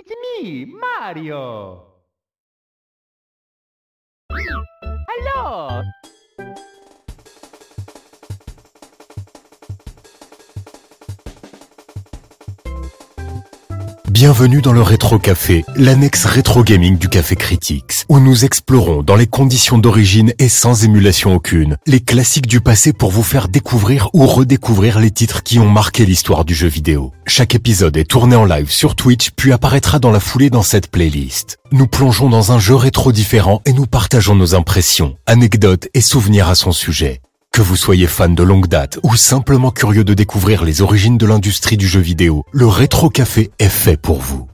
It's me, Mario. Hello. Bienvenue dans le Rétro Café, l'annexe rétro gaming du Café Critics, où nous explorons dans les conditions d'origine et sans émulation aucune, les classiques du passé pour vous faire découvrir ou redécouvrir les titres qui ont marqué l'histoire du jeu vidéo. Chaque épisode est tourné en live sur Twitch puis apparaîtra dans la foulée dans cette playlist. Nous plongeons dans un jeu rétro différent et nous partageons nos impressions, anecdotes et souvenirs à son sujet. Que vous soyez fan de longue date ou simplement curieux de découvrir les origines de l'industrie du jeu vidéo, le Rétro Café est fait pour vous.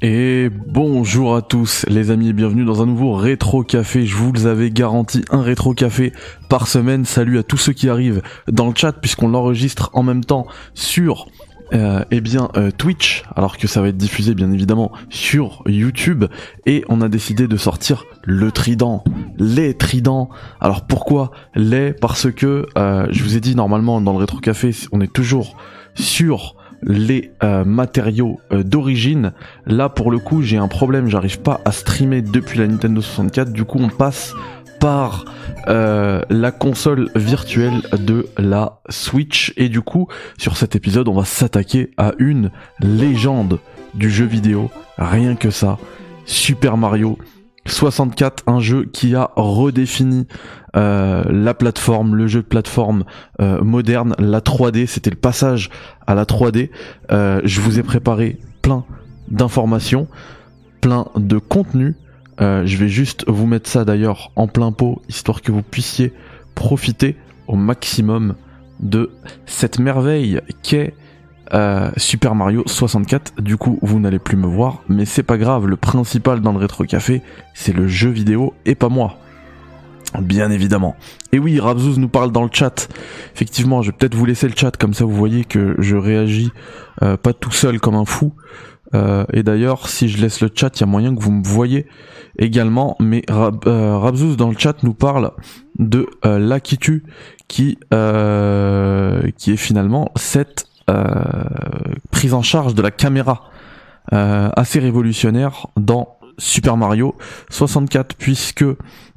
Et bonjour à tous les amis, bienvenue dans un nouveau rétro café. Je vous avais garanti un rétro café par semaine. Salut à tous ceux qui arrivent dans le chat puisqu'on l'enregistre en même temps sur euh, eh bien euh, Twitch, alors que ça va être diffusé bien évidemment sur YouTube, et on a décidé de sortir le trident, les tridents. Alors pourquoi les? Parce que euh, je vous ai dit normalement dans le rétro café, on est toujours sur les euh, matériaux d'origine. Là pour le coup j'ai un problème, j'arrive pas à streamer depuis la Nintendo 64, du coup on passe par euh, la console virtuelle de la Switch. Et du coup, sur cet épisode, on va s'attaquer à une légende du jeu vidéo. Rien que ça. Super Mario 64, un jeu qui a redéfini euh, la plateforme, le jeu de plateforme euh, moderne, la 3D. C'était le passage à la 3D. je vous ai préparé plein d'informations, plein de contenus euh, je vais juste vous mettre ça d'ailleurs en plein pot, histoire que vous puissiez profiter au maximum de cette merveille qu'est euh, Super Mario 64. Du coup, vous n'allez plus me voir, mais c'est pas grave. Le principal dans le rétro café, c'est le jeu vidéo et pas moi. Bien évidemment. Et oui, Rabzouz nous parle dans le chat. Effectivement, je vais peut-être vous laisser le chat, comme ça vous voyez que je réagis euh, pas tout seul comme un fou. Et d'ailleurs, si je laisse le chat, il y a moyen que vous me voyez également. Mais Rab, euh, dans le chat nous parle de euh, l'Akitu qui euh, qui est finalement cette euh, prise en charge de la caméra assez révolutionnaire dans Super Mario 64 puisque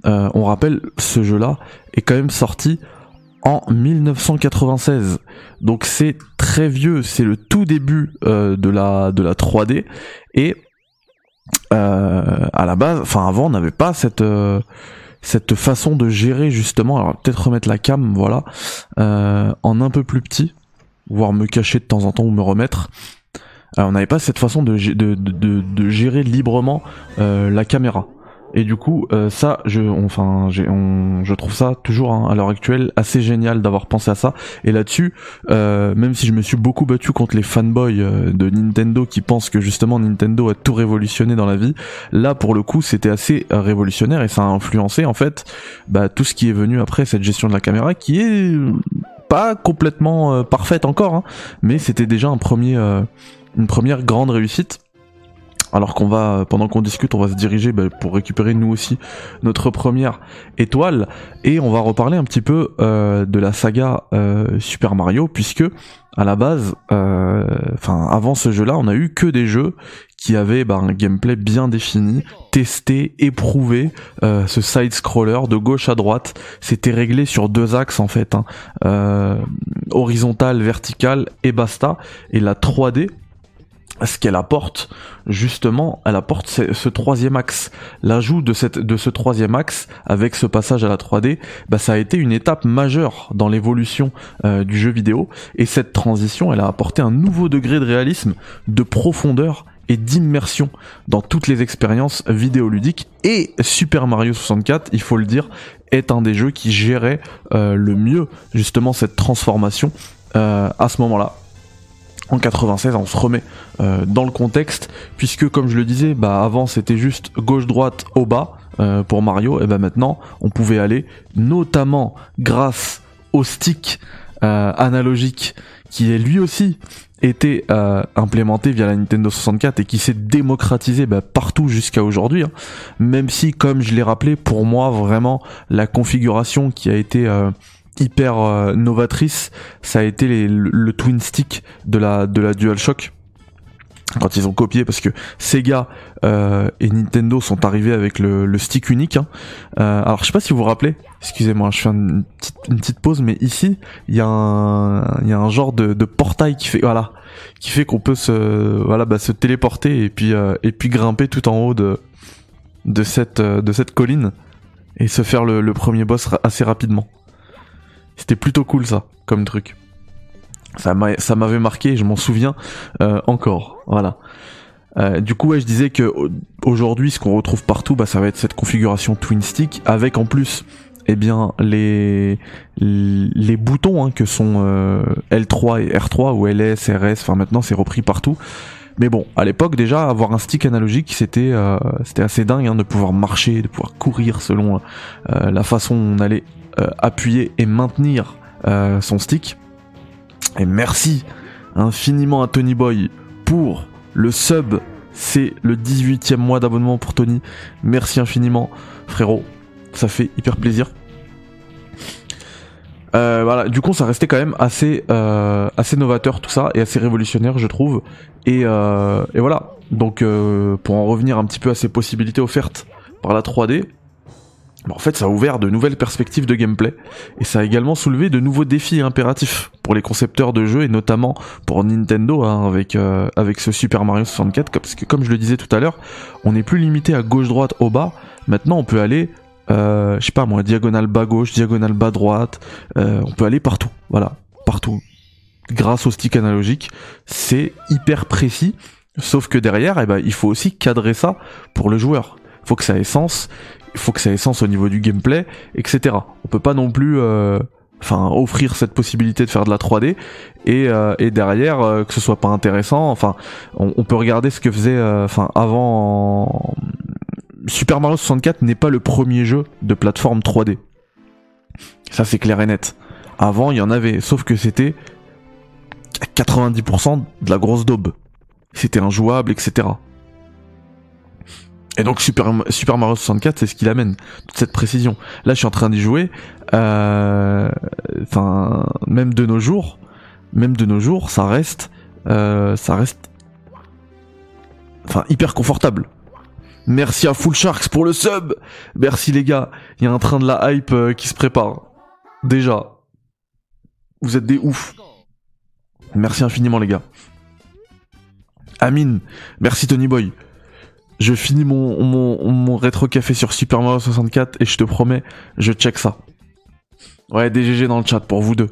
on rappelle ce jeu-là est quand même sorti en 1996. Donc c'est très vieux, c'est le tout début de la de la 3D et euh, à la base, enfin avant, on n'avait pas cette euh, cette façon de gérer justement. Alors peut-être remettre la cam, voilà, euh, en un peu plus petit, voire me cacher de temps en temps ou me remettre. on n'avait pas cette façon de, de, de gérer librement la caméra. Et du coup, euh, ça, je, enfin, je trouve ça toujours hein, à l'heure actuelle assez génial d'avoir pensé à ça. Et là-dessus, euh, même si je me suis beaucoup battu contre les fanboys euh, de Nintendo qui pensent que justement Nintendo a tout révolutionné dans la vie, là pour le coup, c'était assez révolutionnaire et ça a influencé en fait bah, tout ce qui est venu après cette gestion de la caméra, qui est pas complètement parfaite encore, hein, mais c'était déjà un premier, une première grande réussite alors qu'on va, pendant qu'on discute, on va se diriger bah, pour récupérer nous aussi notre première étoile et on va reparler un petit peu euh, de la saga euh, Super Mario puisque à la base, euh, enfin avant ce jeu-là, on a eu que des jeux qui avaient bah, un gameplay bien défini, testé, éprouvé. ce side scroller de gauche à droite, c'était réglé sur deux axes en fait, hein, horizontal, vertical et basta. Et la 3D ce qu'elle apporte justement elle apporte ce, troisième axe. L'ajout de ce troisième axe avec ce passage à la 3D bah ça a été une étape majeure dans l'évolution euh, du jeu vidéo. Et cette transition elle a apporté un nouveau degré de réalisme de profondeur et d'immersion dans toutes les expériences vidéoludiques. Et Super Mario 64 il faut le dire est un des jeux qui gérait euh, le mieux justement cette transformation euh, à ce moment-là en 96, on se remet euh, dans le contexte, puisque comme je le disais, bah avant c'était juste gauche-droite au bas euh, pour Mario, et ben maintenant on pouvait aller, notamment grâce au stick euh, analogique qui est lui aussi été implémenté via la Nintendo 64 et qui s'est démocratisé bah, partout jusqu'à aujourd'hui. Hein. Même si, comme je l'ai rappelé, pour moi vraiment la configuration qui a été hyper euh, novatrice, ça a été le, twin stick de la de la DualShock quand ils ont copié parce que Sega euh, et Nintendo sont arrivés avec le, le stick unique. Hein. Euh, alors je sais pas si vous vous rappelez, excusez-moi, je fais une petite, pause, mais ici il y a un il y a un genre de, de portail qui fait voilà qui fait qu'on peut se voilà bah, se téléporter et puis et puis grimper tout en haut de de cette de cette colline et se faire le, premier boss assez rapidement. C'était plutôt cool ça comme truc. Ça m'a- ça m'avait marqué, je m'en souviens euh, encore. Voilà. Euh, du coup, je disais que au- aujourd'hui, ce qu'on retrouve partout, bah, ça va être cette configuration twin stick avec en plus, eh bien, les les boutons hein, que sont euh, L3 et R3 ou LS, RS. Enfin, maintenant, c'est repris partout. Mais bon, à l'époque déjà, avoir un stick analogique, c'était euh, c'était assez dingue hein, de pouvoir marcher, de pouvoir courir selon la façon dont on allait euh, appuyer et maintenir euh, son stick. Et merci infiniment à Tony Boy pour le sub. C'est le 18e mois d'abonnement pour Tony. Merci infiniment, frérot. Ça fait hyper plaisir. Euh, voilà, du coup, ça restait quand même assez, euh, assez novateur tout ça et assez révolutionnaire, je trouve. Et, et voilà. Donc, pour en revenir un petit peu à ces possibilités offertes par la 3D, bah, en fait, ça a ouvert de nouvelles perspectives de gameplay et ça a également soulevé de nouveaux défis impératifs pour les concepteurs de jeux et notamment pour Nintendo hein, avec euh, avec ce Super Mario 64 parce que comme je le disais tout à l'heure, on n'est plus limité à gauche droite au bas. Maintenant, on peut aller euh, je sais pas moi, diagonale bas gauche, diagonale bas droite, euh, on peut aller partout, voilà, partout. Grâce au stick analogique, c'est hyper précis, sauf que derrière, eh ben, il faut aussi cadrer ça pour le joueur. Faut que ça ait sens, il faut que ça ait sens au niveau du gameplay, etc. On peut pas non plus, euh, enfin, offrir cette possibilité de faire de la 3D et, euh, et derrière euh, que ce soit pas intéressant. Enfin, on, peut regarder ce que faisait, enfin, avant. Super Mario 64 n'est pas le premier jeu de plateforme 3D. Ça c'est clair et net. Avant il y en avait, sauf que c'était à 90% de la grosse daube. C'était injouable, etc. Et donc Super, Mario 64 c'est ce qui amène, toute cette précision. Là je suis en train d'y jouer, euh, enfin même de nos jours, même de nos jours ça reste, euh, ça reste, enfin hyper confortable. Merci à Full Sharks pour le sub. Merci les gars. Il y a un train de la hype euh, qui se prépare. Déjà. Vous êtes des oufs. Merci infiniment les gars. Amine. Merci Tony Boy. Je finis mon, mon, mon rétro café sur Super Mario 64 et je te promets, je check ça. Ouais, DGG dans le chat pour vous deux.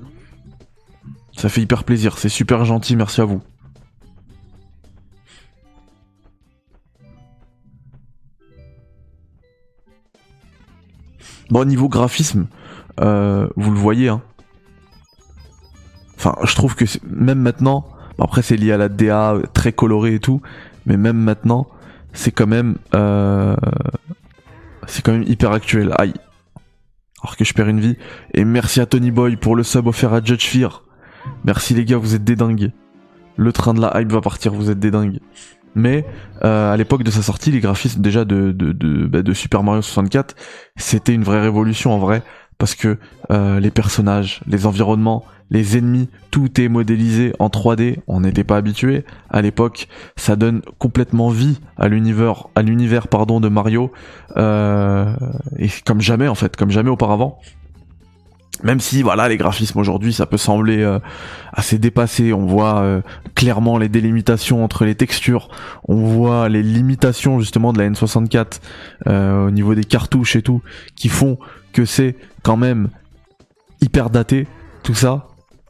Ça fait hyper plaisir, c'est super gentil, merci à vous. Bon, niveau graphisme, euh, vous le voyez, hein. Enfin, je trouve que même maintenant, après c'est lié à la DA euh, très colorée et tout, mais même maintenant, c'est quand même, euh, c'est quand même hyper actuel. Aïe. Alors que je perds une vie. Et merci à Tony Boy pour le sub offert à Judge Fear. Merci les gars, vous êtes des dingues. Le train de la hype va partir, vous êtes des dingues. Mais euh, à l'époque de sa sortie, les graphismes déjà bah, de Super Mario 64, c'était une vraie révolution en vrai, parce que euh, les personnages, les environnements, les ennemis, tout est modélisé en 3D. On n'était pas habitué à l'époque. Ça donne complètement vie à l'univers, de Mario, euh, et comme jamais en fait, comme jamais auparavant. Même si voilà les graphismes aujourd'hui ça peut sembler euh, assez dépassé, on voit euh, clairement les délimitations entre les textures, on voit les limitations justement de la N64 euh, au niveau des cartouches et tout, qui font que c'est quand même hyper daté tout ça.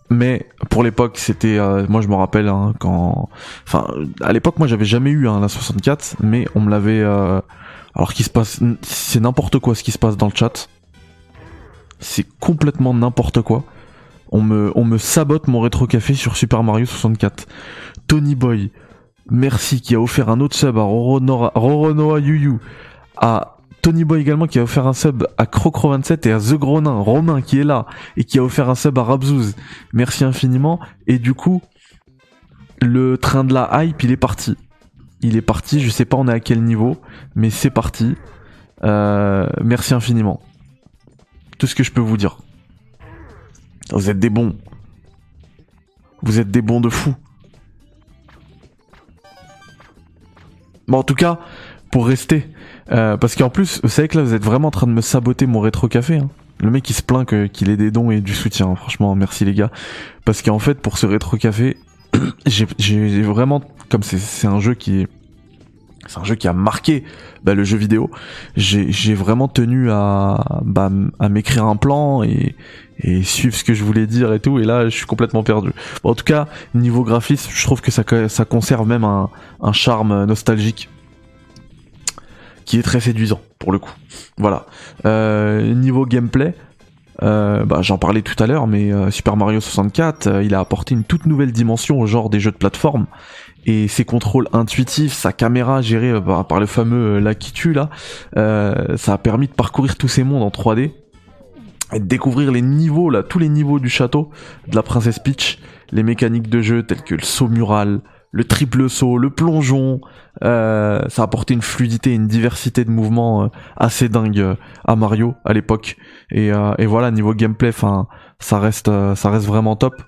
Mais pour l'époque c'était, euh, moi je me rappelle hein, quand, enfin à l'époque moi j'avais jamais eu hein, la 64, mais on me l'avait, euh, alors qu'il se passe, c'est n'importe quoi ce qui se passe dans le chat c'est complètement n'importe quoi. On me, on me sabote mon rétro café sur Super Mario 64. Tony Boy, merci, qui a offert un autre sub à Roronoa, Yuyu, à Tony Boy également qui a offert un sub à Crocro27 et à The Gronin, Romain qui est là et qui a offert un sub à Rabzouz. Merci infiniment. Et du coup, le train de la hype, il est parti. Il est parti, je sais pas on est à quel niveau, mais c'est parti. Euh, merci infiniment tout ce que je peux vous dire. Vous êtes des bons. Vous êtes des bons de fou. Bon, en tout cas, pour rester, euh, parce qu'en plus, vous savez que là, vous êtes vraiment en train de me saboter mon rétro café. Hein. Le mec, il se plaint qu'il ait des dons et du soutien. hein. Franchement, merci les gars. Parce qu'en fait, pour ce rétro café, j'ai j'ai vraiment, comme c'est c'est un jeu qui est c'est un jeu qui a marqué bah, le jeu vidéo. J'ai j'ai vraiment tenu à bah, à m'écrire un plan et et suivre ce que je voulais dire et tout. Et là, je suis complètement perdu. En tout cas, niveau graphisme, je trouve que ça ça conserve même un un charme nostalgique qui est très séduisant pour le coup. Voilà. Euh, niveau gameplay. Euh, bah, j'en parlais tout à l'heure, mais euh, Super Mario 64, euh, il a apporté une toute nouvelle dimension au genre des jeux de plateforme et ses contrôles intuitifs, sa caméra gérée euh, par, le fameux Lakitu là, ça a permis de parcourir tous ces mondes en 3D et de découvrir les niveaux là, tous les niveaux du château de la princesse Peach, les mécaniques de jeu telles que le saut mural, le triple saut, le plongeon, euh, ça a apporté une fluidité, une diversité de mouvements euh, assez dingue euh, à Mario à l'époque et, euh, et voilà niveau gameplay, enfin ça reste euh, ça reste vraiment top.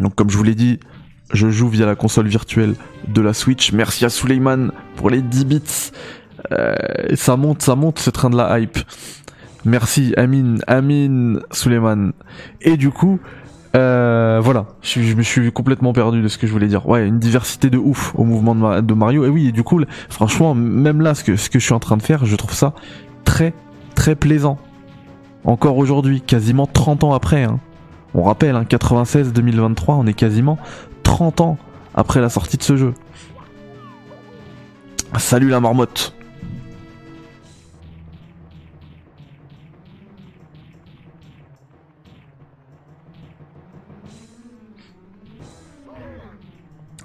Donc comme je vous l'ai dit, je joue via la console virtuelle de la Switch. Merci à Suleiman pour les 10 bits. Euh, ça monte, ça monte ce train de la hype. Merci Amine, Amine, Suleiman. Et du coup, euh, voilà, je, me suis complètement perdu de ce que je voulais dire. Ouais, une diversité de ouf au mouvement de Mario. Et oui, et du coup, franchement, même là, ce que, ce que je suis en train de faire, je trouve ça très, très plaisant. Encore aujourd'hui, quasiment 30 ans après. Hein. On rappelle, hein, 96-2023, on est quasiment 30 ans après la sortie de ce jeu. Salut la marmotte.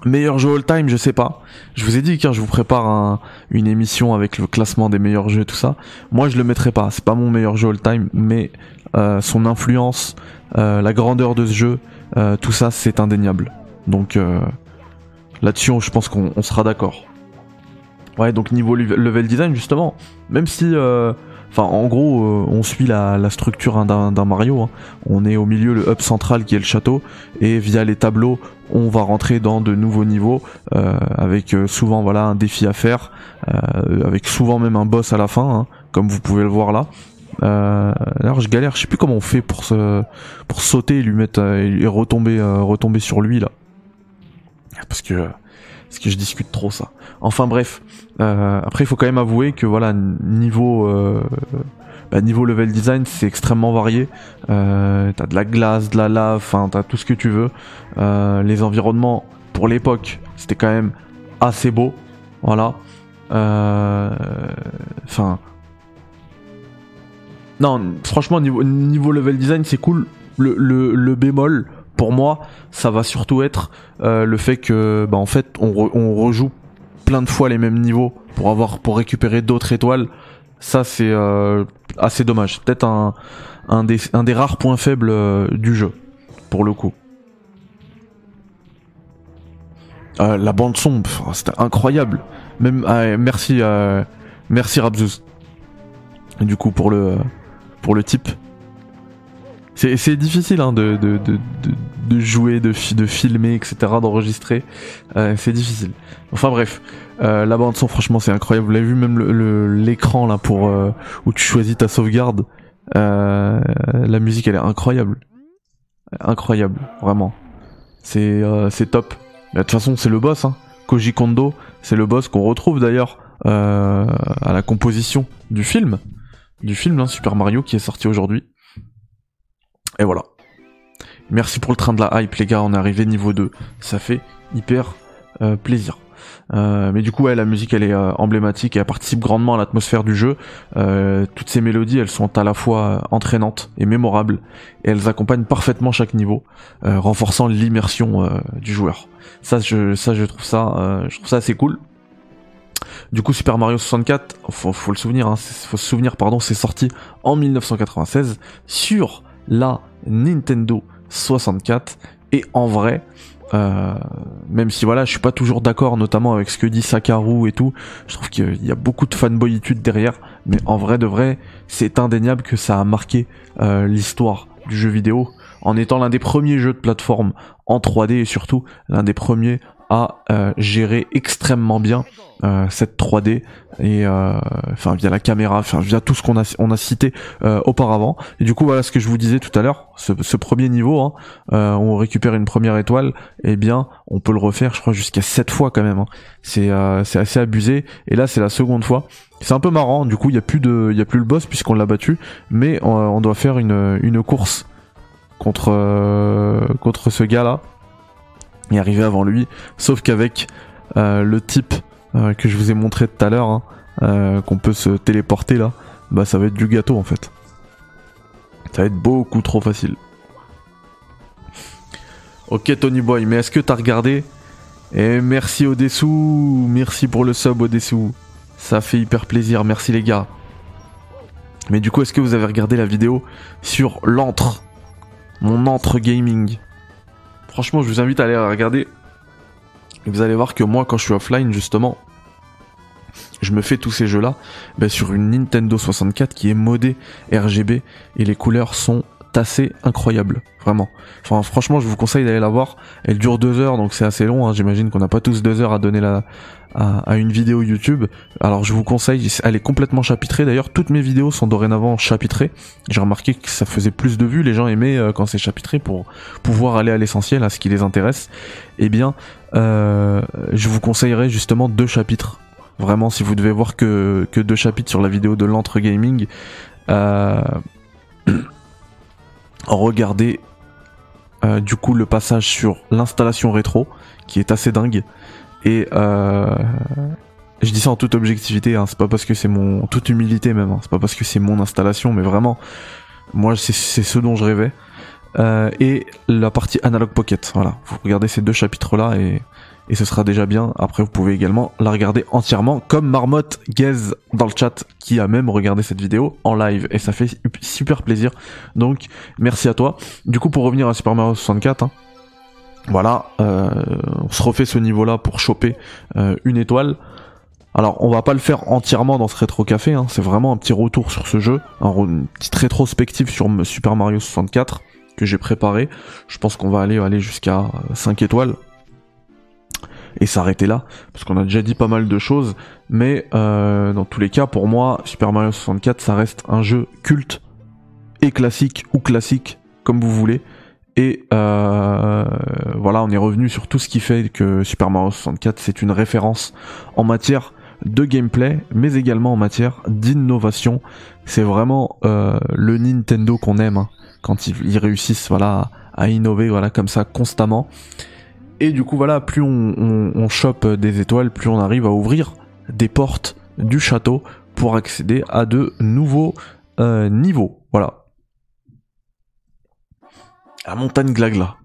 Meilleur jeu all time, je sais pas. Je vous ai dit que je vous prépare un- une émission avec le classement des meilleurs jeux tout ça. Moi, je le mettrai pas. C'est pas mon meilleur jeu all time, mais euh, son influence, euh, la grandeur de ce jeu, euh, tout ça, c'est indéniable. Donc là-dessus, je pense qu'on on sera d'accord. Ouais, donc niveau lev- level design, justement, même si, enfin, en gros, euh, on suit la, structure hein, d'un Mario. hein. On est au milieu, le hub central qui est le château, et via les tableaux, on va rentrer dans de nouveaux niveaux, euh, avec euh, souvent voilà un défi à faire, avec souvent même un boss à la fin, hein, comme vous pouvez le voir là. Alors je galère, je sais plus comment on fait pour sauter et lui mettre et retomber sur lui là. Parce que parce que je discute trop ça. Enfin bref, euh, après il faut quand même avouer que voilà niveau euh, bah, niveau level design c'est extrêmement varié. Euh, t'as de la glace, de la lave, enfin t'as tout ce que tu veux. Euh, les environnements pour l'époque c'était quand même assez beau, voilà. Euh, Enfin non, franchement, niveau, niveau level design, c'est cool. Le, le, le bémol, pour moi, ça va surtout être euh, le fait que, bah, en fait, on, re- on rejoue plein de fois les mêmes niveaux pour avoir, pour récupérer d'autres étoiles. Ça, c'est euh, assez dommage. Peut-être un, des, un des rares points faibles euh, du jeu, pour le coup. La bande son, pff, c'était incroyable. Ah, merci, merci Rabzouz. Du coup, pour le, pour le type. C'est difficile hein, de, de, jouer, de, fi- de filmer, etc., d'enregistrer. Euh, c'est difficile. Enfin bref, euh, la bande son, franchement, c'est incroyable. Vous l'avez vu, même l'écran là pour euh, où tu choisis ta sauvegarde. Euh, la musique, elle est incroyable, incroyable, vraiment. C'est c'est top. De toute façon, c'est le boss. Hein. Koji Kondo, c'est le boss qu'on retrouve d'ailleurs à la composition du film, du film hein, Super Mario qui est sorti aujourd'hui. Et voilà. Merci pour le train de la hype, les gars. On est arrivé niveau 2. Ça fait hyper euh, plaisir. Euh, mais du coup, ouais, la musique, elle est euh, emblématique et elle participe grandement à l'atmosphère du jeu. Euh, toutes ces mélodies, elles sont à la fois euh, entraînantes et mémorables, et elles accompagnent parfaitement chaque niveau, euh, renforçant l'immersion du joueur. Ça, je, ça, je trouve ça, je trouve ça assez cool. Du coup, Super Mario 64, faut, faut le souvenir, hein, faut se souvenir, pardon, c'est sorti en 1996 sur la Nintendo 64 et en vrai euh, même si voilà je suis pas toujours d'accord notamment avec ce que dit Sakaru et tout je trouve qu'il y a beaucoup de fanboyitude derrière. Mais en vrai de vrai c'est indéniable que ça a marqué euh, l'histoire du jeu vidéo. En étant l'un des premiers jeux de plateforme en 3D et surtout l'un des premiers à euh, gérer extrêmement bien euh, cette 3D et euh, enfin via la caméra, enfin via tout ce qu'on a on a cité euh, auparavant. Et du coup voilà ce que je vous disais tout à l'heure, ce, premier niveau, hein, on récupère une première étoile, et eh bien on peut le refaire, je crois jusqu'à 7 fois quand même. Hein. C'est c'est assez abusé. Et là c'est la seconde fois. C'est un peu marrant. Du coup il y a plus de il y a plus le boss puisqu'on l'a battu, mais on, on, doit faire une une course contre contre ce gars là et arriver avant lui. Sauf qu'avec le type euh, que je vous ai montré tout à l'heure, hein, euh, qu'on peut se téléporter là, bah ça va être du gâteau en fait. Ça va être beaucoup trop facile. Ok Tony Boy, mais est-ce que t'as regardé? Et eh, merci au dessous, merci pour le sub au dessous. Ça fait hyper plaisir, merci les gars. Mais du coup, est-ce que vous avez regardé la vidéo sur l'antre? Mon antre gaming. Franchement, je vous invite à aller regarder vous allez voir que moi, quand je suis offline, justement, je me fais tous ces jeux-là ben, sur une Nintendo 64 qui est modée RGB et les couleurs sont assez incroyables, vraiment. Enfin, franchement, je vous conseille d'aller la voir. Elle dure deux heures, donc c'est assez long. Hein. J'imagine qu'on n'a pas tous deux heures à donner la, à, une vidéo YouTube. Alors je vous conseille, elle est complètement chapitrée. D'ailleurs, toutes mes vidéos sont dorénavant chapitrées. J'ai remarqué que ça faisait plus de vues. Les gens aimaient euh, quand c'est chapitré pour pouvoir aller à l'essentiel, à ce qui les intéresse. Eh bien, euh, je vous conseillerais justement deux chapitres. Vraiment, si vous devez voir que, deux chapitres sur la vidéo de l'entre gaming, euh, regardez du coup le passage sur l'installation rétro, qui est assez dingue. Et euh, je dis ça en toute objectivité, hein, c'est pas parce que c'est mon, toute humilité même, hein, c'est pas parce que c'est mon installation, mais vraiment, moi c'est ce dont je rêvais. Euh, et la partie Analog Pocket, voilà, vous regardez ces deux chapitres là et, et ce sera déjà bien. Après vous pouvez également la regarder entièrement, comme Marmotte Gaze dans le chat qui a même regardé cette vidéo en live et ça fait super plaisir. Donc merci à toi. Du coup pour revenir à Super Mario 64. Hein, voilà, euh, on se refait ce niveau-là pour choper euh, une étoile. Alors, on va pas le faire entièrement dans ce rétro café, hein. c'est vraiment un petit retour sur ce jeu, un, une petite rétrospective sur Super Mario 64 que j'ai préparé. Je pense qu'on va aller aller jusqu'à 5 étoiles et s'arrêter là, parce qu'on a déjà dit pas mal de choses, mais euh, dans tous les cas, pour moi, Super Mario 64, ça reste un jeu culte et classique ou classique, comme vous voulez. Et euh, voilà, on est revenu sur tout ce qui fait que Super Mario 64 c'est une référence en matière de gameplay, mais également en matière d'innovation. C'est vraiment euh, le Nintendo qu'on aime hein, quand ils, réussissent voilà à innover voilà comme ça constamment. Et du coup voilà, plus on, on, chope des étoiles, plus on arrive à ouvrir des portes du château pour accéder à de nouveaux euh, niveaux. Voilà, la montagne glagla.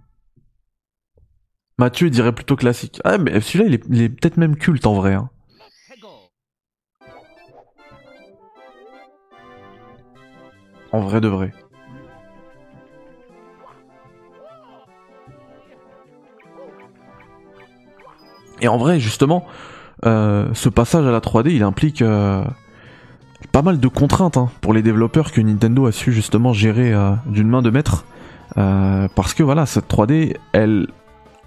Mathieu dirait plutôt classique. Ah mais celui-là il est, peut-être même culte en vrai. Hein. En vrai de vrai. Et en vrai, justement, euh, ce passage à la 3D, il implique euh, pas mal de contraintes hein, pour les développeurs que Nintendo a su justement gérer euh, d'une main de maître. Euh, parce que voilà, cette 3D, elle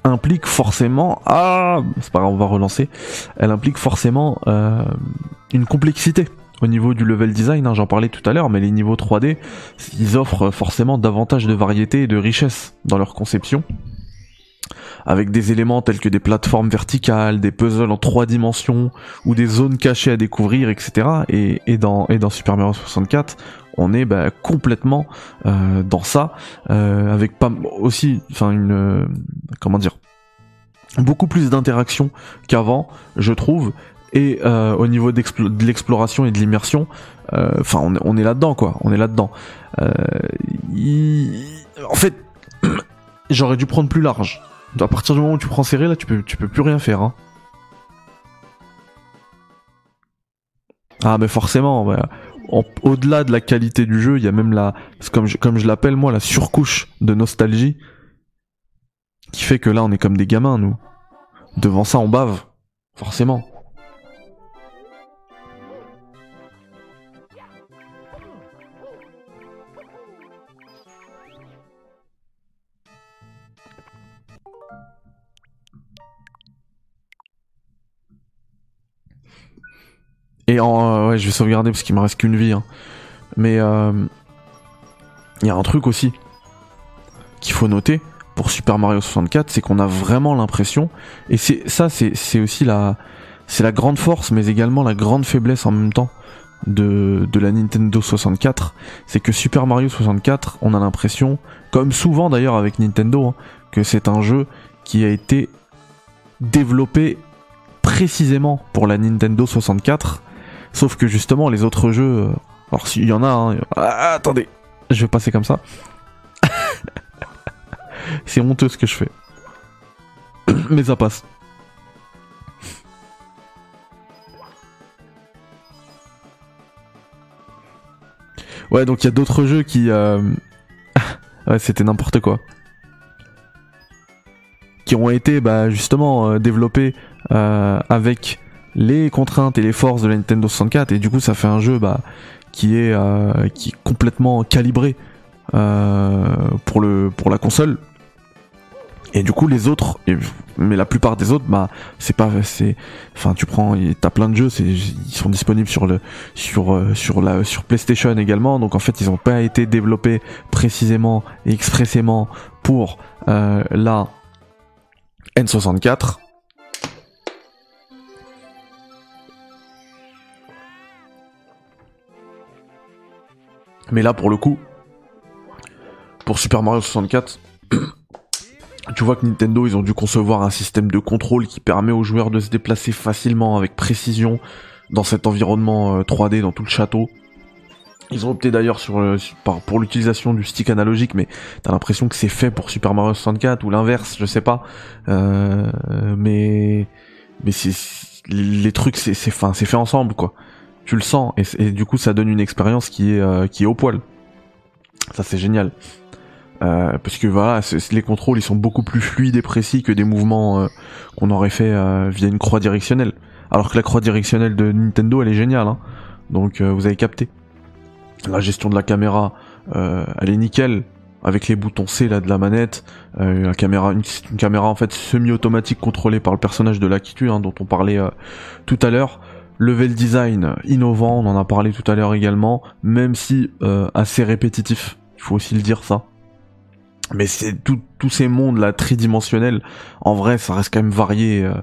implique forcément, ah, c'est pas grave, on va relancer, elle implique forcément euh, une complexité au niveau du level design, hein, j'en parlais tout à l'heure, mais les niveaux 3D, ils offrent forcément davantage de variété et de richesse dans leur conception avec des éléments tels que des plateformes verticales, des puzzles en trois dimensions ou des zones cachées à découvrir, etc. Et, dans, Super Mario 64, on est bah, complètement euh, dans ça, euh, avec pas aussi, enfin une, euh, comment dire, beaucoup plus d'interaction qu'avant, je trouve. Et au niveau de l'exploration et de l'immersion, enfin on, est là-dedans quoi, on est là-dedans. En fait, j'aurais dû prendre plus large. À partir du moment où tu prends serré, là, tu peux, tu peux plus rien faire. Hein. Ah mais forcément, au-delà de la qualité du jeu, il y a même la, comme je l'appelle moi, la surcouche de nostalgie qui fait que là on est comme des gamins nous. Devant ça on bave, forcément. Et en, ouais, je vais sauvegarder parce qu'il me reste qu'une vie. Hein. Mais il y a un truc aussi qu'il faut noter pour Super Mario 64, c'est qu'on a vraiment l'impression, et c'est ça, c'est aussi la, c'est la grande force, mais également la grande faiblesse en même temps de, de la Nintendo 64, c'est que Super Mario 64, on a l'impression, comme souvent d'ailleurs avec Nintendo, hein, que c'est un jeu qui a été développé précisément pour la Nintendo 64, sauf que justement les autres jeux, euh, alors s'il y en a, hein, ah, attendez, je vais passer comme ça. c'est honteux ce que je fais. Mais ça passe. Ouais, donc il y a d'autres jeux qui... Euh, ouais, c'était n'importe quoi. Qui ont été bah, justement euh, développés avec les contraintes et les forces de la Nintendo 64 et du coup ça fait un jeu bah, qui est qui est complètement calibré pour le pour la console et du coup, les autres, mais la plupart des autres, bah, c'est pas, c'est, enfin, tu prends, t'as plein de jeux, c'est, ils sont disponibles sur le, sur, euh, sur la, sur PlayStation également. Donc en fait, ils ont pas été développés précisément et expressément pour euh, la N64. Mais là, pour le coup, pour Super Mario 64 tu vois que Nintendo, ils ont dû concevoir un système de contrôle qui permet aux joueurs de se déplacer facilement, avec précision, dans cet environnement 3D, euh, dans tout le château. Ils ont opté d'ailleurs sur, pour l'utilisation du stick analogique, mais t'as l'impression que c'est fait pour Super Mario 64 ou l'inverse, je sais pas. Euh, mais mais c'est les trucs, c'est c'est fait ensemble quoi. Tu le sens et, du coup ça donne une expérience qui est euh, qui est au poil. Ça c'est génial. Euh, parce que voilà, les contrôles ils sont beaucoup plus fluides et précis que des mouvements euh, qu'on aurait fait via une croix directionnelle. Alors que la croix directionnelle de Nintendo elle est géniale, hein. donc vous avez capté. La gestion de la caméra, elle est nickel avec les boutons C là de la manette. la caméra, une, caméra en fait semi-automatique contrôlée par le personnage de l'Akitu hein, dont on parlait tout à l'heure. Level design innovant, on en a parlé tout à l'heure également, même si assez répétitif. Il faut aussi le dire ça mais c'est tous ces mondes là tridimensionnels en vrai ça reste quand même varié euh,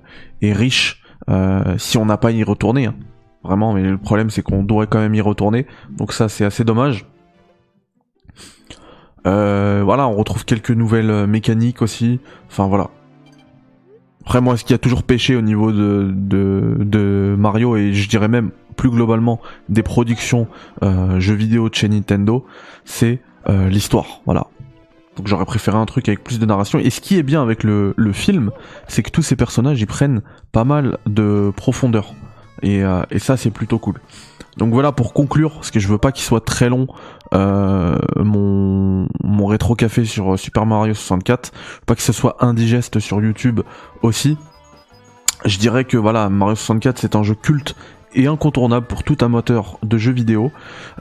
et riche euh, si on n'a pas à y retourner hein. vraiment mais le problème c'est qu'on doit quand même y retourner donc ça c'est assez dommage euh, voilà on retrouve quelques nouvelles mécaniques aussi enfin voilà après moi ce qui a toujours pêché au niveau de, de, de Mario et je dirais même plus globalement des productions jeux vidéo de chez Nintendo c'est l'histoire voilà donc j'aurais préféré un truc avec plus de narration. Et ce qui est bien avec le, le film, c'est que tous ces personnages, ils prennent pas mal de profondeur. Et, euh, et ça, c'est plutôt cool. Donc voilà pour conclure, parce que je veux pas qu'il soit très long, euh, mon, mon rétro café sur Super Mario 64, pas que ce soit indigeste sur YouTube aussi. Je dirais que voilà, Mario 64 c'est un jeu culte et incontournable pour tout amateur de jeux vidéo.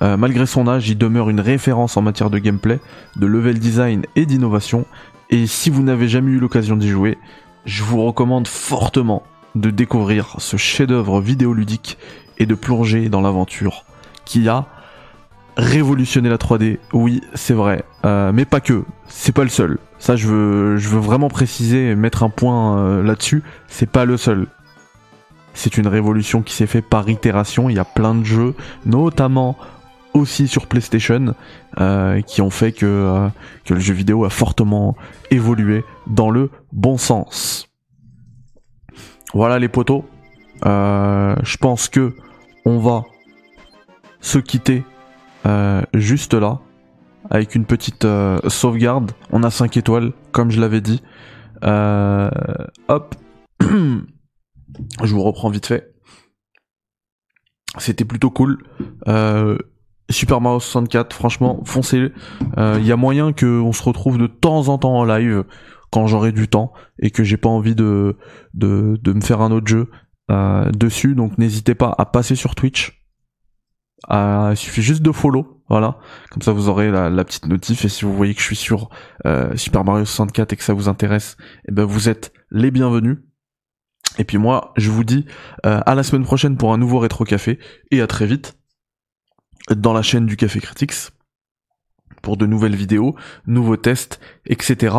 Euh, malgré son âge, il demeure une référence en matière de gameplay, de level design et d'innovation. Et si vous n'avez jamais eu l'occasion d'y jouer, je vous recommande fortement de découvrir ce chef-d'œuvre vidéoludique et de plonger dans l'aventure qui a révolutionné la 3D. Oui, c'est vrai, euh, mais pas que. C'est pas le seul. Ça, je veux, je veux vraiment préciser, mettre un point euh, là-dessus. C'est pas le seul. C'est une révolution qui s'est fait par itération. Il y a plein de jeux, notamment aussi sur PlayStation, euh, qui ont fait que, que le jeu vidéo a fortement évolué dans le bon sens. Voilà les potos. Euh, je pense que on va se quitter juste là avec une petite sauvegarde. On a 5 étoiles, comme je l'avais dit. hop. Je vous reprends vite fait. C'était plutôt cool. Euh, Super Mario 64, franchement, foncez. Il euh, y a moyen qu'on se retrouve de temps en temps en live quand j'aurai du temps et que j'ai pas envie de, de, me faire un autre jeu euh, dessus. Donc n'hésitez pas à passer sur Twitch. À, il suffit juste de follow, voilà. Comme ça vous aurez la, la petite notif et si vous voyez que je suis sur euh, Super Mario 64 et que ça vous intéresse, et ben vous êtes les bienvenus. Et puis moi, je vous dis euh, à la semaine prochaine pour un nouveau rétro café et à très vite dans la chaîne du Café Critics pour de nouvelles vidéos, nouveaux tests, etc.,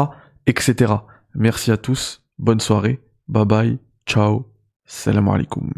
etc. Merci à tous, bonne soirée, bye bye, ciao. السلام عليكم.